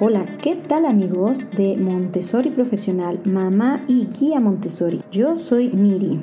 Hola, ¿qué tal amigos de Montessori Profesional, mamá y guía Montessori? Yo soy Miri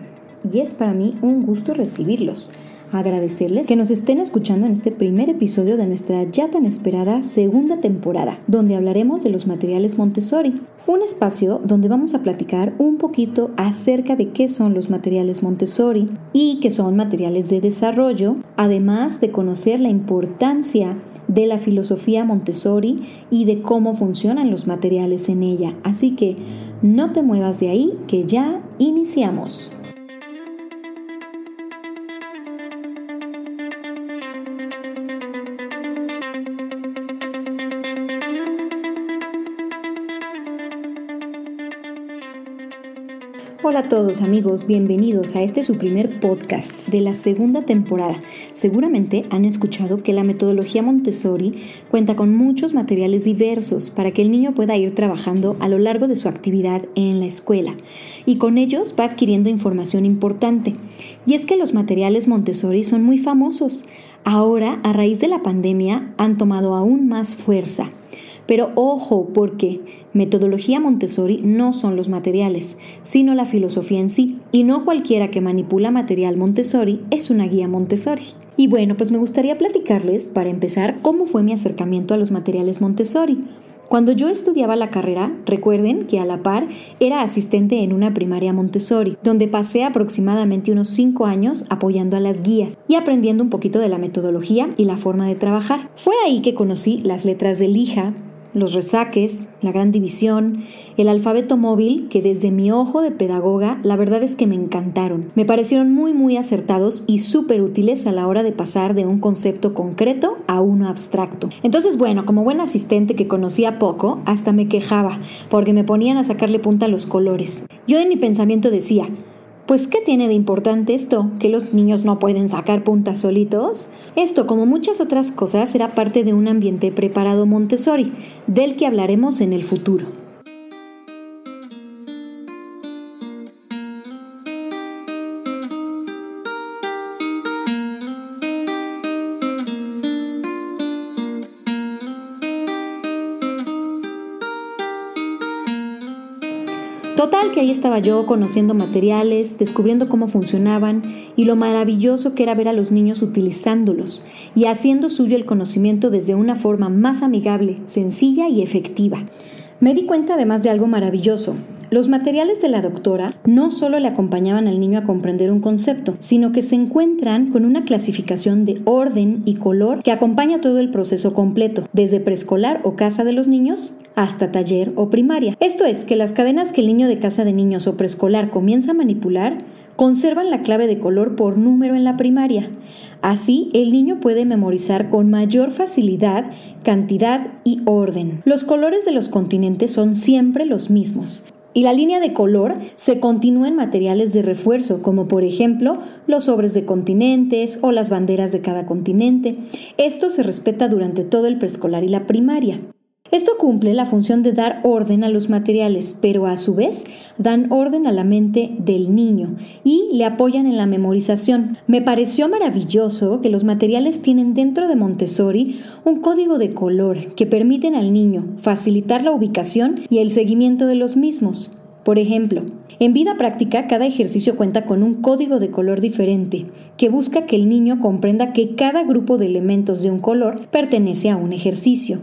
y es para mí un gusto recibirlos. Agradecerles que nos estén escuchando en este primer episodio de nuestra ya tan esperada segunda temporada, donde hablaremos de los materiales Montessori, un espacio donde vamos a platicar un poquito acerca de qué son los materiales Montessori y qué son materiales de desarrollo, además de conocer la importancia de la filosofía Montessori y de cómo funcionan los materiales en ella. Así que no te muevas de ahí, que ya iniciamos. Hola a todos amigos, bienvenidos a este su primer podcast de la segunda temporada. Seguramente han escuchado que la metodología Montessori cuenta con muchos materiales diversos para que el niño pueda ir trabajando a lo largo de su actividad en la escuela y con ellos va adquiriendo información importante. Y es que los materiales Montessori son muy famosos. Ahora, a raíz de la pandemia, han tomado aún más fuerza. Pero ojo, porque metodología Montessori no son los materiales, sino la filosofía en sí, y no cualquiera que manipula material Montessori es una guía Montessori. Y bueno, pues me gustaría platicarles, para empezar, cómo fue mi acercamiento a los materiales Montessori. Cuando yo estudiaba la carrera, recuerden que a la par era asistente en una primaria Montessori, donde pasé aproximadamente unos 5 años apoyando a las guías y aprendiendo un poquito de la metodología y la forma de trabajar. Fue ahí que conocí las letras de lija, los resaques, la gran división, el alfabeto móvil, que desde mi ojo de pedagoga la verdad es que me encantaron. Me parecieron muy muy acertados y súper útiles a la hora de pasar de un concepto concreto a uno abstracto. Entonces, bueno, como buen asistente que conocía poco, hasta me quejaba, porque me ponían a sacarle punta a los colores. Yo en mi pensamiento decía, pues, ¿qué tiene de importante esto? ¿Que los niños no pueden sacar puntas solitos? Esto, como muchas otras cosas, será parte de un ambiente preparado Montessori, del que hablaremos en el futuro. Total que ahí estaba yo conociendo materiales, descubriendo cómo funcionaban y lo maravilloso que era ver a los niños utilizándolos y haciendo suyo el conocimiento desde una forma más amigable, sencilla y efectiva. Me di cuenta además de algo maravilloso, los materiales de la doctora no solo le acompañaban al niño a comprender un concepto, sino que se encuentran con una clasificación de orden y color que acompaña todo el proceso completo, desde preescolar o casa de los niños hasta taller o primaria. Esto es que las cadenas que el niño de casa de niños o preescolar comienza a manipular conservan la clave de color por número en la primaria. Así, el niño puede memorizar con mayor facilidad cantidad y orden. Los colores de los continentes son siempre los mismos. Y la línea de color se continúa en materiales de refuerzo, como por ejemplo los sobres de continentes o las banderas de cada continente. Esto se respeta durante todo el preescolar y la primaria. Esto cumple la función de dar orden a los materiales, pero a su vez dan orden a la mente del niño y le apoyan en la memorización. Me pareció maravilloso que los materiales tienen dentro de Montessori un código de color que permiten al niño facilitar la ubicación y el seguimiento de los mismos. Por ejemplo, en vida práctica cada ejercicio cuenta con un código de color diferente que busca que el niño comprenda que cada grupo de elementos de un color pertenece a un ejercicio.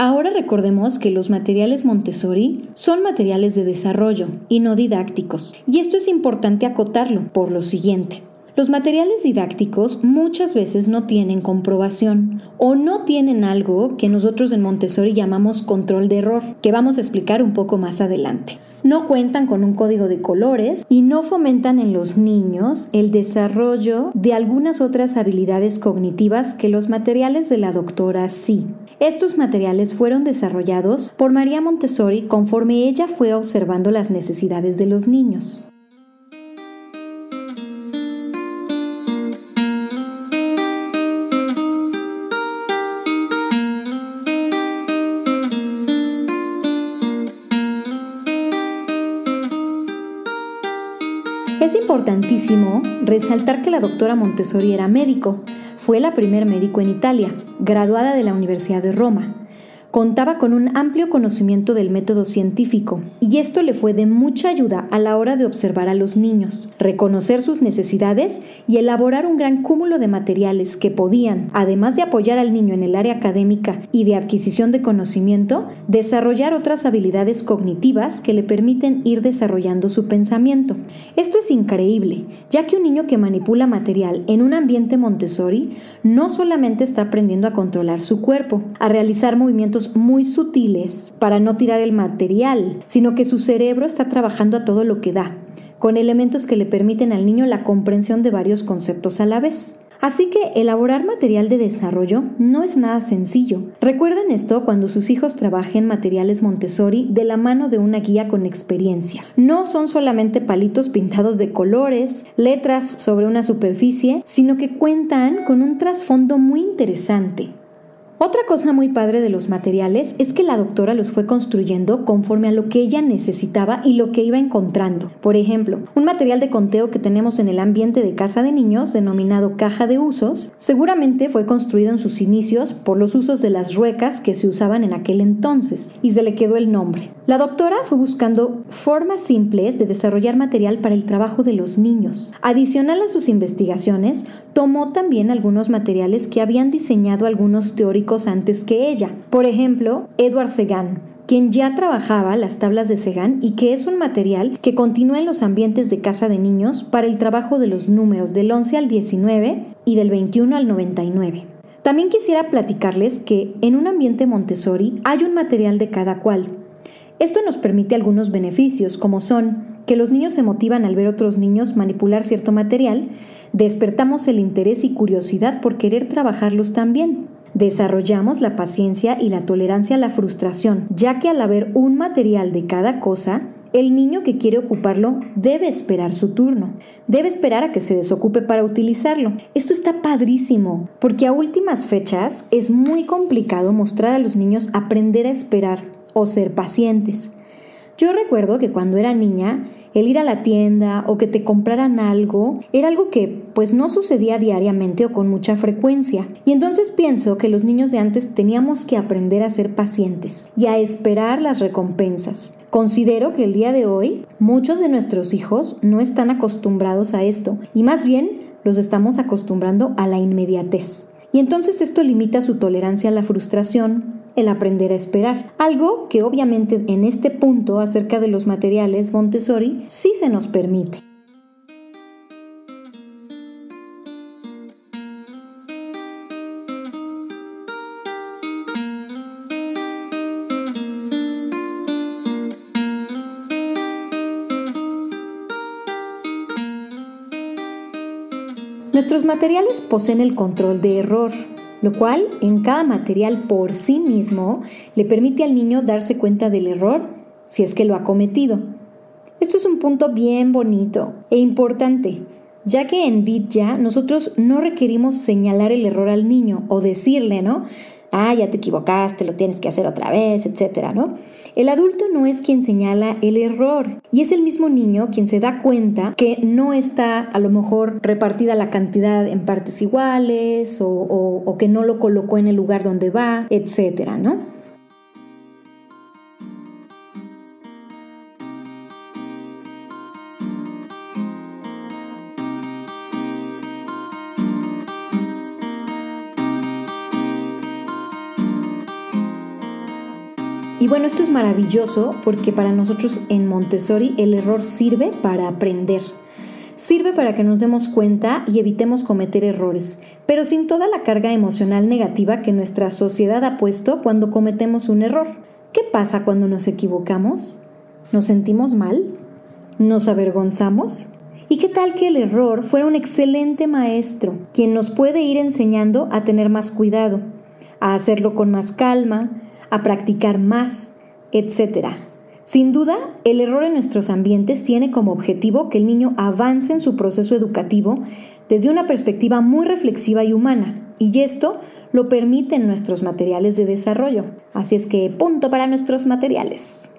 Ahora recordemos que los materiales Montessori son materiales de desarrollo y no didácticos, y esto es importante acotarlo por lo siguiente. Los materiales didácticos muchas veces no tienen comprobación o no tienen algo que nosotros en Montessori llamamos control de error, que vamos a explicar un poco más adelante. No cuentan con un código de colores y no fomentan en los niños el desarrollo de algunas otras habilidades cognitivas que los materiales de la doctora sí. Estos materiales fueron desarrollados por María Montessori conforme ella fue observando las necesidades de los niños. Es importantísimo resaltar que la doctora Montessori era médico, fue la primer médico en Italia, graduada de la Universidad de Roma. Contaba con un amplio conocimiento del método científico y esto le fue de mucha ayuda a la hora de observar a los niños, reconocer sus necesidades y elaborar un gran cúmulo de materiales que podían, además de apoyar al niño en el área académica y de adquisición de conocimiento, desarrollar otras habilidades cognitivas que le permiten ir desarrollando su pensamiento. Esto es increíble, ya que un niño que manipula material en un ambiente Montessori no solamente está aprendiendo a controlar su cuerpo, a realizar movimientos muy sutiles para no tirar el material, sino que su cerebro está trabajando a todo lo que da, con elementos que le permiten al niño la comprensión de varios conceptos a la vez. Así que elaborar material de desarrollo no es nada sencillo. Recuerden esto cuando sus hijos trabajen materiales Montessori de la mano de una guía con experiencia. No son solamente palitos pintados de colores, letras sobre una superficie, sino que cuentan con un trasfondo muy interesante. Otra cosa muy padre de los materiales es que la doctora los fue construyendo conforme a lo que ella necesitaba y lo que iba encontrando. Por ejemplo, un material de conteo que tenemos en el ambiente de casa de niños, denominado caja de usos, seguramente fue construido en sus inicios por los usos de las ruecas que se usaban en aquel entonces, y se le quedó el nombre. La doctora fue buscando formas simples de desarrollar material para el trabajo de los niños. Adicional a sus investigaciones, tomó también algunos materiales que habían diseñado algunos teóricos antes que ella. Por ejemplo, Edward Segan, quien ya trabajaba las tablas de Segan y que es un material que continúa en los ambientes de casa de niños para el trabajo de los números del 11 al 19 y del 21 al 99. También quisiera platicarles que en un ambiente Montessori hay un material de cada cual. Esto nos permite algunos beneficios, como son que los niños se motivan al ver otros niños manipular cierto material, despertamos el interés y curiosidad por querer trabajarlos también. Desarrollamos la paciencia y la tolerancia a la frustración, ya que al haber un material de cada cosa, el niño que quiere ocuparlo debe esperar su turno, debe esperar a que se desocupe para utilizarlo. Esto está padrísimo, porque a últimas fechas es muy complicado mostrar a los niños aprender a esperar o ser pacientes. Yo recuerdo que cuando era niña el ir a la tienda o que te compraran algo era algo que pues no sucedía diariamente o con mucha frecuencia. Y entonces pienso que los niños de antes teníamos que aprender a ser pacientes y a esperar las recompensas. Considero que el día de hoy muchos de nuestros hijos no están acostumbrados a esto y más bien los estamos acostumbrando a la inmediatez. Y entonces esto limita su tolerancia a la frustración, el aprender a esperar. Algo que obviamente en este punto acerca de los materiales Montessori sí se nos permite. Nuestros materiales poseen el control de error, lo cual en cada material por sí mismo le permite al niño darse cuenta del error si es que lo ha cometido. Esto es un punto bien bonito e importante, ya que en Vidya nosotros no requerimos señalar el error al niño o decirle, ¿no? Ah, ya te equivocaste, lo tienes que hacer otra vez, etcétera, ¿no? El adulto no es quien señala el error y es el mismo niño quien se da cuenta que no está a lo mejor repartida la cantidad en partes iguales o, o que no lo colocó en el lugar donde va, etcétera, ¿no? Y bueno, esto es maravilloso porque para nosotros en Montessori el error sirve para aprender. Sirve para que nos demos cuenta y evitemos cometer errores, pero sin toda la carga emocional negativa que nuestra sociedad ha puesto cuando cometemos un error. ¿Qué pasa cuando nos equivocamos? ¿Nos sentimos mal? ¿Nos avergonzamos? ¿Y qué tal que el error fuera un excelente maestro, quien nos puede ir enseñando a tener más cuidado, a hacerlo con más calma, a practicar más, etc. Sin duda, el error en nuestros ambientes tiene como objetivo que el niño avance en su proceso educativo desde una perspectiva muy reflexiva y humana, y esto lo permiten nuestros materiales de desarrollo. Así es que punto para nuestros materiales.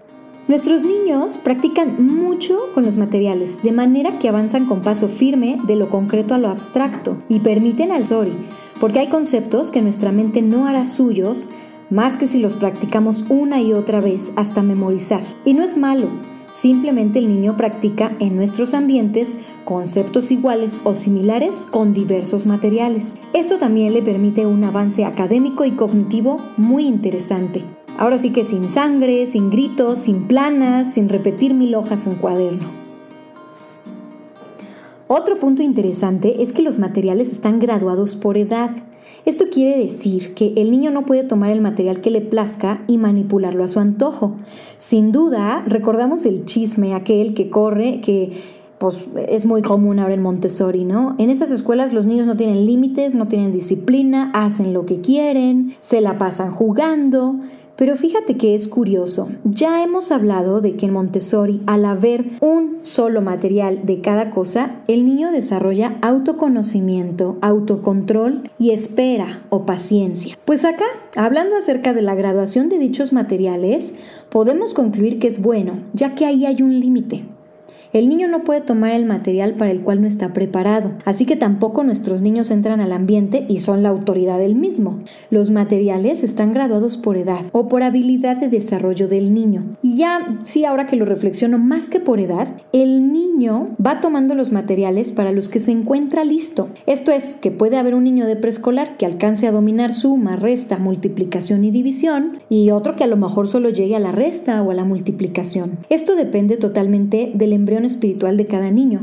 Nuestros niños practican mucho con los materiales, de manera que avanzan con paso firme de lo concreto a lo abstracto y permiten al Sori, porque hay conceptos que nuestra mente no hará suyos más que si los practicamos una y otra vez hasta memorizar. Y no es malo, simplemente el niño practica en nuestros ambientes conceptos iguales o similares con diversos materiales. Esto también le permite un avance académico y cognitivo muy interesante. Ahora sí que sin sangre, sin gritos, sin planas, sin repetir mil hojas en cuaderno. Otro punto interesante es que los materiales están graduados por edad. Esto quiere decir que el niño no puede tomar el material que le plazca y manipularlo a su antojo. Sin duda, recordamos el chisme aquel que corre, que pues es muy común ahora en Montessori, ¿no? En esas escuelas los niños no tienen límites, no tienen disciplina, hacen lo que quieren, se la pasan jugando. Pero fíjate que es curioso, ya hemos hablado de que en Montessori, al haber un solo material de cada cosa, el niño desarrolla autoconocimiento, autocontrol y espera o paciencia. Pues acá, hablando acerca de la graduación de dichos materiales, podemos concluir que es bueno, ya que ahí hay un límite. El niño no puede tomar el material para el cual no está preparado, así que tampoco nuestros niños entran al ambiente y son la autoridad del mismo. Los materiales están graduados por edad o por habilidad de desarrollo del niño. Y ya, sí, ahora que lo reflexiono, más que por edad, el niño va tomando los materiales para los que se encuentra listo. Esto es, que puede haber un niño de preescolar que alcance a dominar suma, resta, multiplicación y división, y otro que a lo mejor solo llegue a la resta o a la multiplicación. Esto depende totalmente del embrión espiritual de cada niño,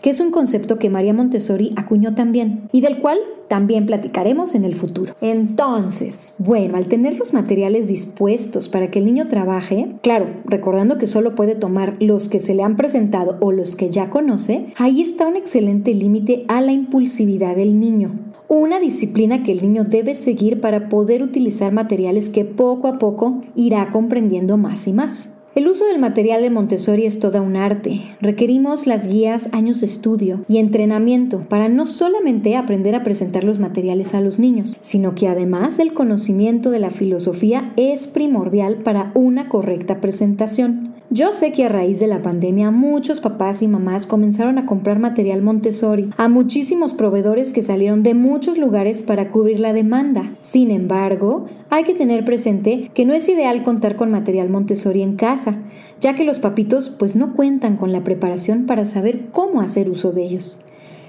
que es un concepto que María Montessori acuñó también y del cual también platicaremos en el futuro. Entonces, bueno, al tener los materiales dispuestos para que el niño trabaje, claro, recordando que solo puede tomar los que se le han presentado o los que ya conoce, ahí está un excelente límite a la impulsividad del niño. Una disciplina que el niño debe seguir para poder utilizar materiales que poco a poco irá comprendiendo más y más. El uso del material en Montessori es toda un arte. Requerimos las guías, años de estudio y entrenamiento para no solamente aprender a presentar los materiales a los niños, sino que además el conocimiento de la filosofía es primordial para una correcta presentación. Yo sé que a raíz de la pandemia muchos papás y mamás comenzaron a comprar material Montessori a muchísimos proveedores que salieron de muchos lugares para cubrir la demanda. Sin embargo, hay que tener presente que no es ideal contar con material Montessori en casa, ya que los papitos pues no cuentan con la preparación para saber cómo hacer uso de ellos.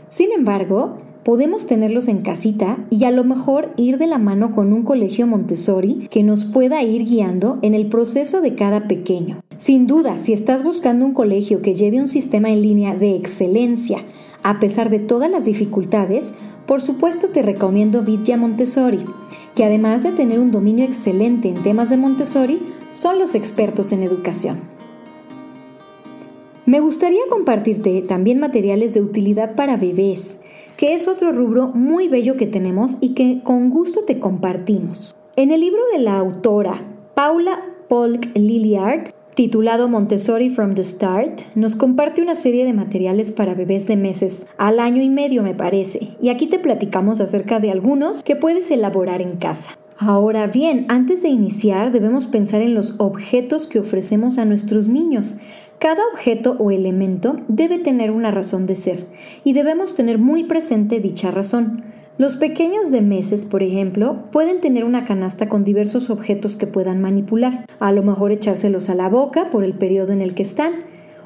Sin embargo, podemos tenerlos en casita y a lo mejor ir de la mano con un colegio Montessori que nos pueda ir guiando en el proceso de cada pequeño. Sin duda, si estás buscando un colegio que lleve un sistema en línea de excelencia, a pesar de todas las dificultades, por supuesto te recomiendo Vidya Montessori, que además de tener un dominio excelente en temas de Montessori, son los expertos en educación. Me gustaría compartirte también materiales de utilidad para bebés, que es otro rubro muy bello que tenemos y que con gusto te compartimos. En el libro de la autora Paula Polk Lilliard, titulado Montessori from the Start, nos comparte una serie de materiales para bebés de meses, al año y medio me parece, y aquí te platicamos acerca de algunos que puedes elaborar en casa. Ahora bien, antes de iniciar debemos pensar en los objetos que ofrecemos a nuestros niños, cada objeto o elemento debe tener una razón de ser y debemos tener muy presente dicha razón. Los pequeños de meses, por ejemplo, pueden tener una canasta con diversos objetos que puedan manipular, a lo mejor echárselos a la boca por el periodo en el que están,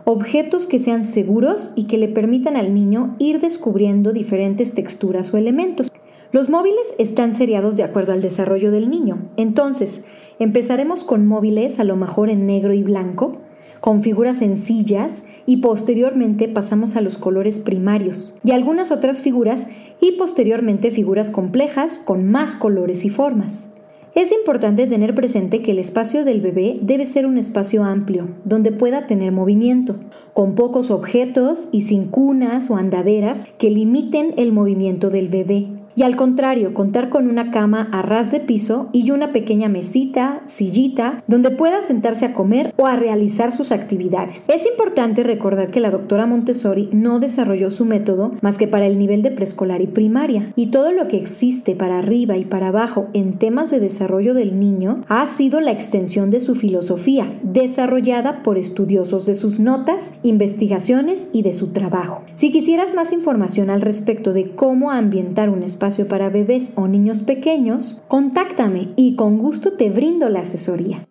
objetos que sean seguros y que le permitan al niño ir descubriendo diferentes texturas o elementos. Los móviles están seriados de acuerdo al desarrollo del niño, entonces empezaremos con móviles a lo mejor en negro y blanco, con figuras sencillas y posteriormente pasamos a los colores primarios y algunas otras figuras y posteriormente figuras complejas con más colores y formas. Es importante tener presente que el espacio del bebé debe ser un espacio amplio, donde pueda tener movimiento, con pocos objetos y sin cunas o andaderas que limiten el movimiento del bebé. Y al contrario, contar con una cama a ras de piso y una pequeña mesita, sillita, donde pueda sentarse a comer o a realizar sus actividades. Es importante recordar que la doctora Montessori no desarrolló su método más que para el nivel de preescolar y primaria, y todo lo que existe para arriba y para abajo en temas de desarrollo del niño ha sido la extensión de su filosofía, desarrollada por estudiosos de sus notas, investigaciones y de su trabajo. Si quisieras más información al respecto de cómo ambientar un espacio para bebés o niños pequeños, contáctame y con gusto te brindo la asesoría.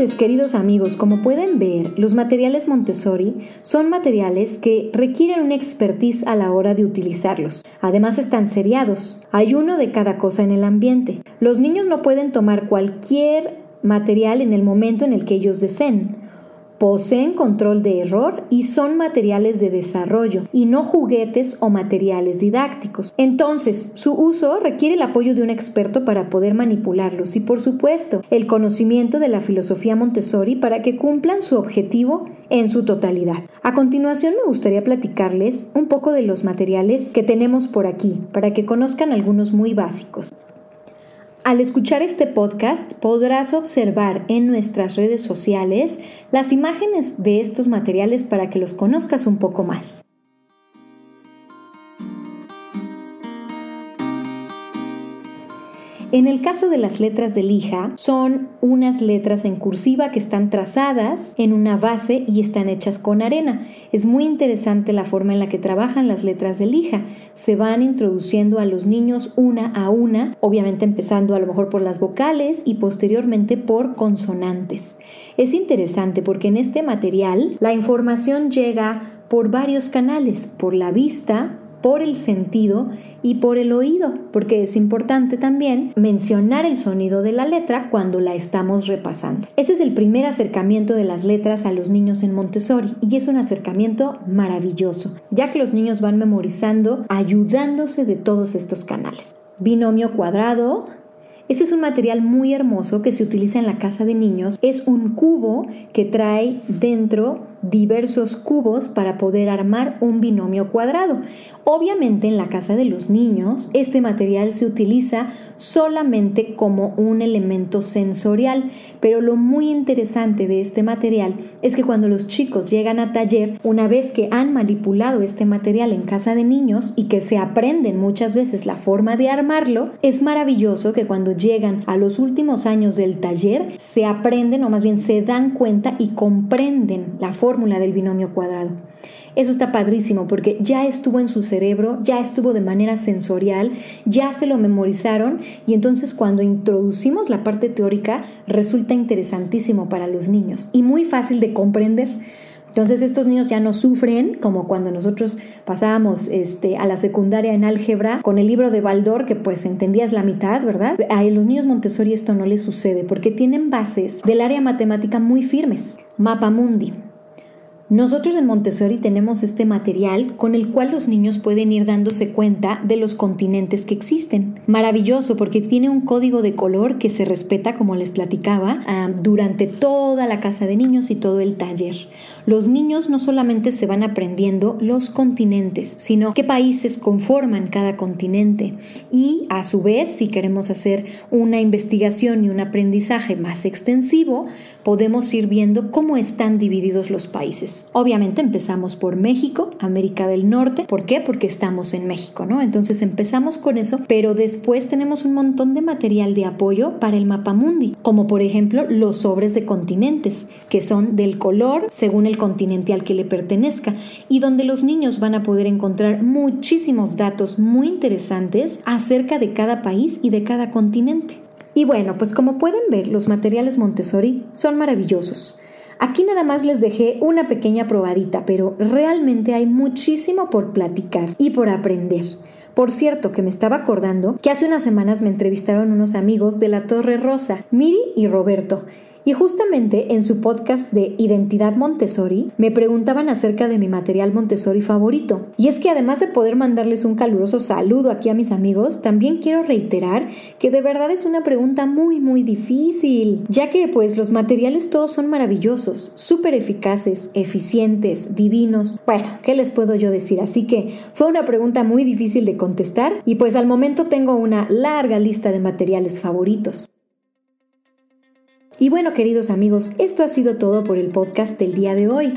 Queridos amigos, como pueden ver, los materiales Montessori son materiales que requieren una expertise a la hora de utilizarlos. Además están seriados. Hay uno de cada cosa en el ambiente. Los niños no pueden tomar cualquier material en el momento en el que ellos deseen poseen control de error y son materiales de desarrollo y no juguetes o materiales didácticos. Entonces, su uso requiere el apoyo de un experto para poder manipularlos y, por supuesto, el conocimiento de la filosofía Montessori para que cumplan su objetivo en su totalidad. A continuación me gustaría platicarles un poco de los materiales que tenemos por aquí para que conozcan algunos muy básicos. Al escuchar este podcast podrás observar en nuestras redes sociales las imágenes de estos materiales para que los conozcas un poco más. En el caso de las letras de lija, son unas letras en cursiva que están trazadas en una base y están hechas con arena. Es muy interesante la forma en la que trabajan las letras de lija. Se van introduciendo a los niños una a una, obviamente empezando a lo mejor por las vocales y posteriormente por consonantes. Es interesante porque en este material la información llega por varios canales, por la vista, por el sentido y por el oído, porque es importante también mencionar el sonido de la letra cuando la estamos repasando. Ese es el primer acercamiento de las letras a los niños en Montessori y es un acercamiento maravilloso, ya que los niños van memorizando ayudándose de todos estos canales. Binomio cuadrado, este es un material muy hermoso que se utiliza en la casa de niños. Es un cubo que trae dentro diversos cubos para poder armar un binomio cuadrado. Obviamente en la casa de los niños este material se utiliza solamente como un elemento sensorial, pero lo muy interesante de este material es que cuando los chicos llegan a taller, una vez que han manipulado este material en casa de niños y que se aprenden muchas veces la forma de armarlo, es maravilloso que cuando llegan a los últimos años del taller se aprenden o más bien se dan cuenta y comprenden la forma fórmula del binomio cuadrado. Eso está padrísimo porque ya estuvo en su cerebro, ya estuvo de manera sensorial, ya se lo memorizaron y entonces cuando introducimos la parte teórica resulta interesantísimo para los niños y muy fácil de comprender. Entonces estos niños ya no sufren como cuando nosotros pasábamos este, a la secundaria en álgebra con el libro de Baldor que pues entendías la mitad, ¿verdad? A los niños Montessori esto no les sucede porque tienen bases del área matemática muy firmes. Mapa Mundi, nosotros en Montessori tenemos este material con el cual los niños pueden ir dándose cuenta de los continentes que existen. Maravilloso porque tiene un código de color que se respeta, como les platicaba, ah, durante toda la casa de niños y todo el taller. Los niños no solamente se van aprendiendo los continentes, sino qué países conforman cada continente. Y a su vez, si queremos hacer una investigación y un aprendizaje más extensivo, podemos ir viendo cómo están divididos los Obviamente empezamos por México, América del Norte. ¿Por qué? Porque estamos en México, ¿no? Entonces empezamos con eso, pero después tenemos un montón de material de apoyo para el mapa mundi, como por ejemplo los sobres de continentes, que son del color según el continente al que le pertenezca y donde los niños van a poder encontrar muchísimos datos muy interesantes acerca de cada país y de cada continente. Y bueno, pues como pueden ver, los materiales Montessori son maravillosos. Aquí nada más les dejé una pequeña probadita, pero realmente hay muchísimo por platicar y por aprender. Por cierto, que me estaba acordando que hace unas semanas me entrevistaron unos amigos de la Torre Rosa, Miri y Roberto, Y justamente en su podcast de Identidad Montessori me preguntaban acerca de mi material Montessori favorito. Y es que además de poder mandarles un caluroso saludo aquí a mis amigos, también quiero reiterar que de verdad es una pregunta muy muy difícil, ya que pues los materiales todos son maravillosos, súper eficaces, eficientes, divinos. Bueno, ¿qué les puedo yo decir? Así que fue una pregunta muy difícil de contestar y pues al momento tengo una larga lista de materiales favoritos. Y bueno, queridos amigos, esto ha sido todo por el podcast del día de hoy.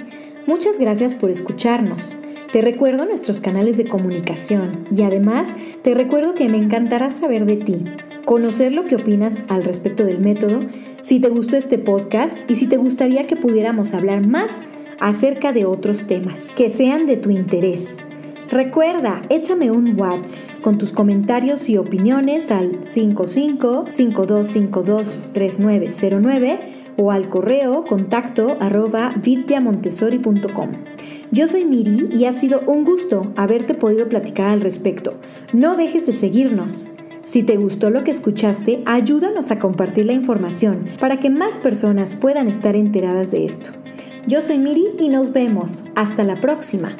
Muchas gracias por escucharnos. Te recuerdo nuestros canales de comunicación y además te recuerdo que me encantará saber de ti, conocer lo que opinas al respecto del método, si te gustó este podcast y si te gustaría que pudiéramos hablar más acerca de otros temas que sean de tu interés. Recuerda, échame un WhatsApp con tus comentarios y opiniones al 55 5252 3909 o al correo contacto arroba. Yo soy Miri y ha sido un gusto haberte podido platicar al respecto. No dejes de seguirnos. Si te gustó lo que escuchaste, ayúdanos a compartir la información para que más personas puedan estar enteradas de esto. Yo soy Miri y nos vemos. Hasta la próxima.